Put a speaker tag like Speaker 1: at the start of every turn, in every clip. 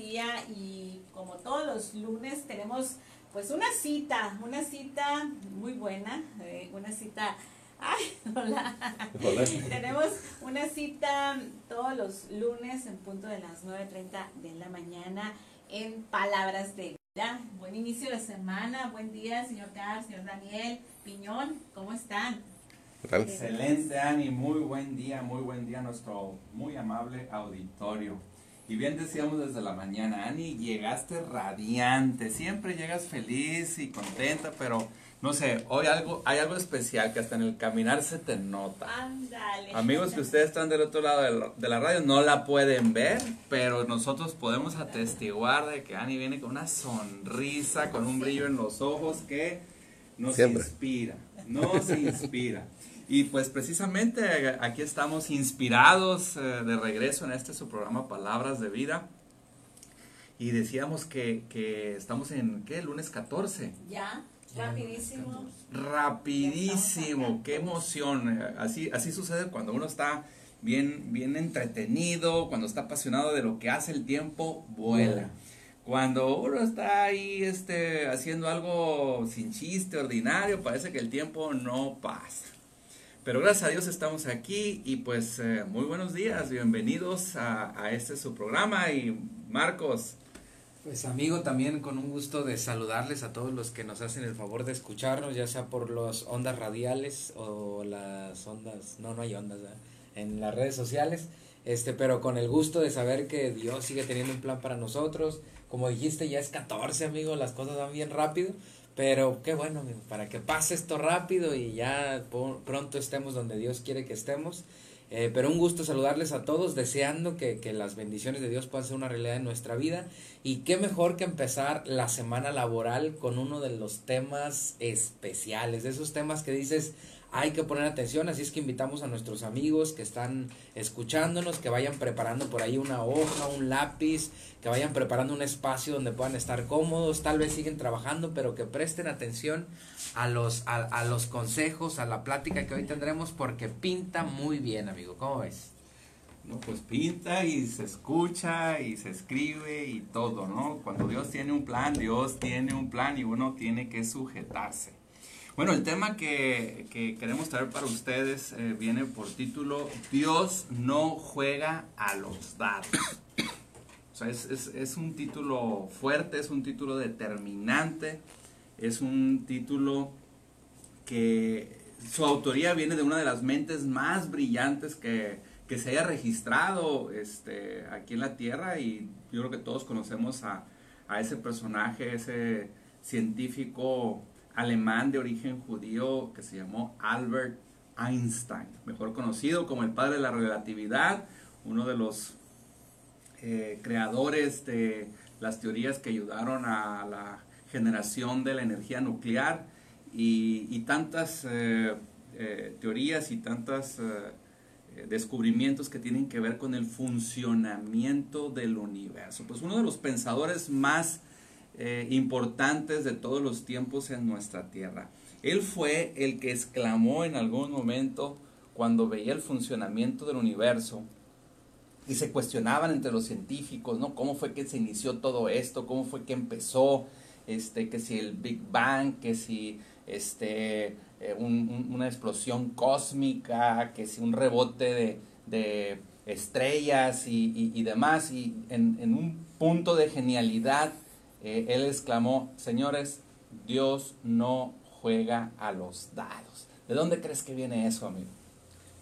Speaker 1: día y como todos los lunes tenemos pues una cita, una cita muy buena, eh, una cita Ay, hola. Tenemos una cita todos los lunes en punto de las 9.30 de la mañana en Palabras de Vida. Buen inicio de semana, buen día, señor Carlos, señor Daniel, Piñón, ¿cómo están?
Speaker 2: Excelente, Ani, muy buen día, muy buen día a nuestro muy amable auditorio. Y bien decíamos desde la mañana, Ani, llegaste radiante, siempre llegas feliz y contenta, pero no sé, hoy algo, hay algo especial que hasta en el caminar se te nota.
Speaker 1: Ándale.
Speaker 2: Amigos que ustedes están del otro lado de la, radio no la pueden ver, pero nosotros podemos atestiguar de que Ani viene con una sonrisa, con un brillo en los ojos que nos inspira, nos inspira. Y pues precisamente aquí estamos inspirados eh, de regreso en este su programa Palabras de Vida. Y decíamos que, que estamos en, ¿qué? Lunes 14.
Speaker 1: Ya. Rapidísimo.
Speaker 2: Rapidísimo, qué emoción. Así, así sucede cuando uno está bien, bien entretenido, cuando está apasionado de lo que hace el tiempo, vuela. Cuando uno está ahí este, haciendo algo sin chiste, ordinario, parece que el tiempo no pasa. Pero gracias a Dios estamos aquí y pues eh, muy buenos días, bienvenidos a, a este su programa. Y Marcos,
Speaker 3: pues amigo, también con un gusto de saludarles a todos los que nos hacen el favor de escucharnos, ya sea por las ondas radiales o las ondas, no, no hay ondas, en las redes sociales, este, pero con el gusto de saber que Dios sigue teniendo un plan para nosotros. Como dijiste, ya es 14, amigo, las cosas van bien rápido, pero qué bueno, para que pase esto rápido y ya pronto estemos donde Dios quiere que estemos. Eh, pero un gusto saludarles a todos, deseando que, que, las bendiciones de Dios puedan ser una realidad en nuestra vida. Y qué mejor que empezar la semana laboral con uno de los temas especiales, de esos temas que dices, hay que poner atención, así es que invitamos a nuestros amigos que están escuchándonos, que vayan preparando por ahí una hoja, un lápiz, que vayan preparando un espacio donde puedan estar cómodos, tal vez siguen trabajando, pero que presten atención a los, a, los consejos, a la plática que hoy tendremos, porque pinta muy bien, amigo, ¿cómo ves?
Speaker 2: No, pues pinta y se escucha y se escribe y todo, ¿no? Cuando Dios tiene un plan, Dios tiene un plan y uno tiene que sujetarse. Bueno, el tema que, queremos traer para ustedes eh, viene por título Dios no juega a los dados. O sea, es, un título fuerte, es un título determinante, es un título que su autoría viene de una de las mentes más brillantes que, se haya registrado este, aquí en la Tierra y yo creo que todos conocemos a, a ese personaje, ese científico alemán de origen judío que se llamó Albert Einstein, mejor conocido como el padre de la relatividad, uno de los eh, creadores de las teorías que ayudaron a la generación de la energía nuclear y, tantas eh, eh, teorías y tantos descubrimientos que tienen que ver con el funcionamiento del universo. Pues uno de los pensadores más eh, importantes de todos los tiempos en nuestra tierra. Él fue el que exclamó en algún momento cuando veía el funcionamiento del universo y se cuestionaban entre los científicos, ¿no? ¿Cómo fue que se inició todo esto? ¿Cómo fue que empezó? Este, que si el Big Bang, que si este, eh, una explosión cósmica, que si un rebote de, estrellas y, demás, y en, en un punto de genialidad eh, él exclamó, señores, Dios no juega a los dados. ¿De dónde crees que viene eso, amigo?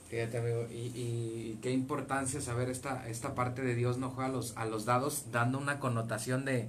Speaker 3: Fíjate, amigo, y, qué importancia saber esta, esta parte de Dios no juega a los, a los dados, dando una connotación de,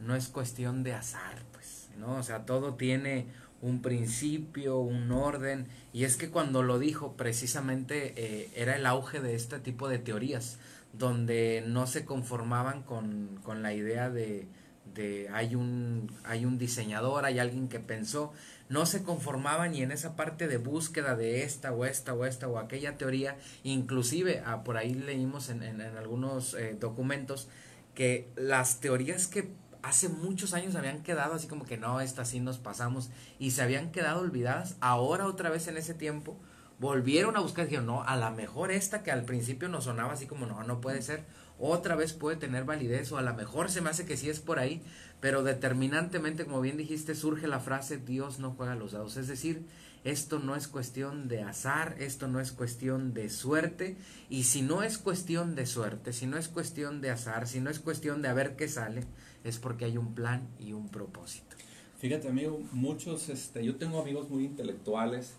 Speaker 3: no es cuestión de azar, pues, ¿no? O sea, todo tiene un principio, un orden, y es que cuando lo dijo, precisamente eh, era el auge de este tipo de teorías, donde no se conformaban con, con la idea de, de hay un, hay un diseñador, hay alguien que pensó, no se conformaban y en esa parte de búsqueda de esta o esta o esta o aquella teoría, inclusive ah, por ahí leímos en, en, algunos eh, documentos que las teorías que hace muchos años habían quedado así como que no, esta sí nos pasamos y se habían quedado olvidadas, ahora otra vez en ese tiempo volvieron a buscar, dijeron, no, a lo mejor esta que al principio nos sonaba así como no, no puede ser, otra vez puede tener validez o a lo mejor se me hace que sí es por ahí, pero determinantemente, como bien dijiste, surge la frase Dios no juega los dados. Es decir, esto no es cuestión de azar, esto no es cuestión de suerte, y si no es cuestión de suerte, si no es cuestión de azar, si no es cuestión de a ver qué sale, es porque hay un plan y un propósito.
Speaker 2: Fíjate, amigo, muchos, este, yo tengo amigos muy intelectuales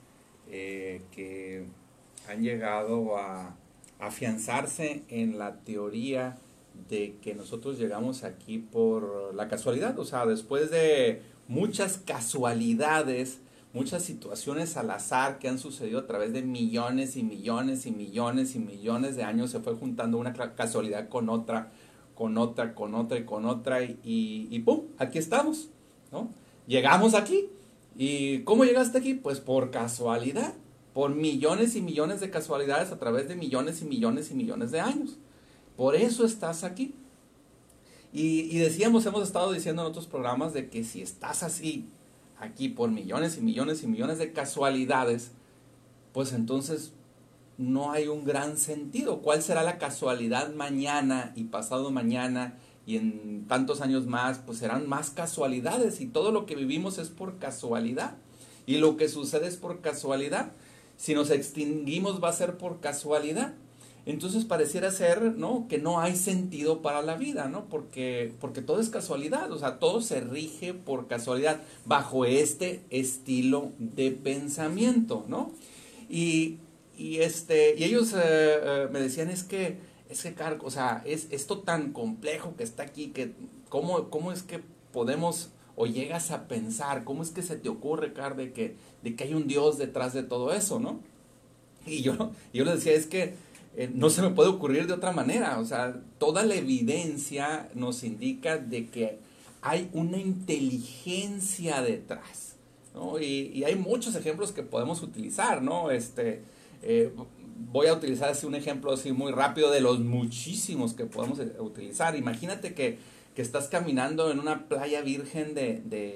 Speaker 2: eh, que han llegado a afianzarse en la teoría de que nosotros llegamos aquí por la casualidad, o sea, después de muchas casualidades, muchas situaciones al azar que han sucedido a través de millones y millones y millones y millones de años, se fue juntando una casualidad con otra, con otra, con otra y con otra y, y, ¡pum! Aquí estamos, ¿no? Llegamos aquí. ¿Y cómo llegaste aquí? Pues por casualidad, por millones y millones de casualidades a través de millones y millones y millones de años. Por eso estás aquí. Y, y decíamos, hemos estado diciendo en otros programas de que si estás así, aquí por millones y millones y millones de casualidades, pues entonces no hay un gran sentido. ¿Cuál será la casualidad mañana y pasado mañana y en tantos años más? Pues serán más casualidades y todo lo que vivimos es por casualidad. Y lo que sucede es por casualidad. Si nos extinguimos va a ser por casualidad. Entonces pareciera ser, ¿no? Que no hay sentido para la vida, ¿no? Porque, porque todo es casualidad, o sea, todo se rige por casualidad, bajo este estilo de pensamiento, ¿no? Y, y, este, y ellos eh, eh, me decían, es que, es que, o sea, es esto tan complejo que está aquí, que cómo, cómo es que podemos o llegas a pensar, cómo es que se te ocurre, Car, de que, de que hay un Dios detrás de todo eso, ¿no? Y yo, yo les decía, es que eh, no se me puede ocurrir de otra manera, o sea, toda la evidencia nos indica de que hay una inteligencia detrás, ¿no? Y, y hay muchos ejemplos que podemos utilizar, ¿no? Este, eh, voy a utilizar así un ejemplo así muy rápido de los muchísimos que podemos eh, utilizar. Imagínate que, que estás caminando en una playa virgen de,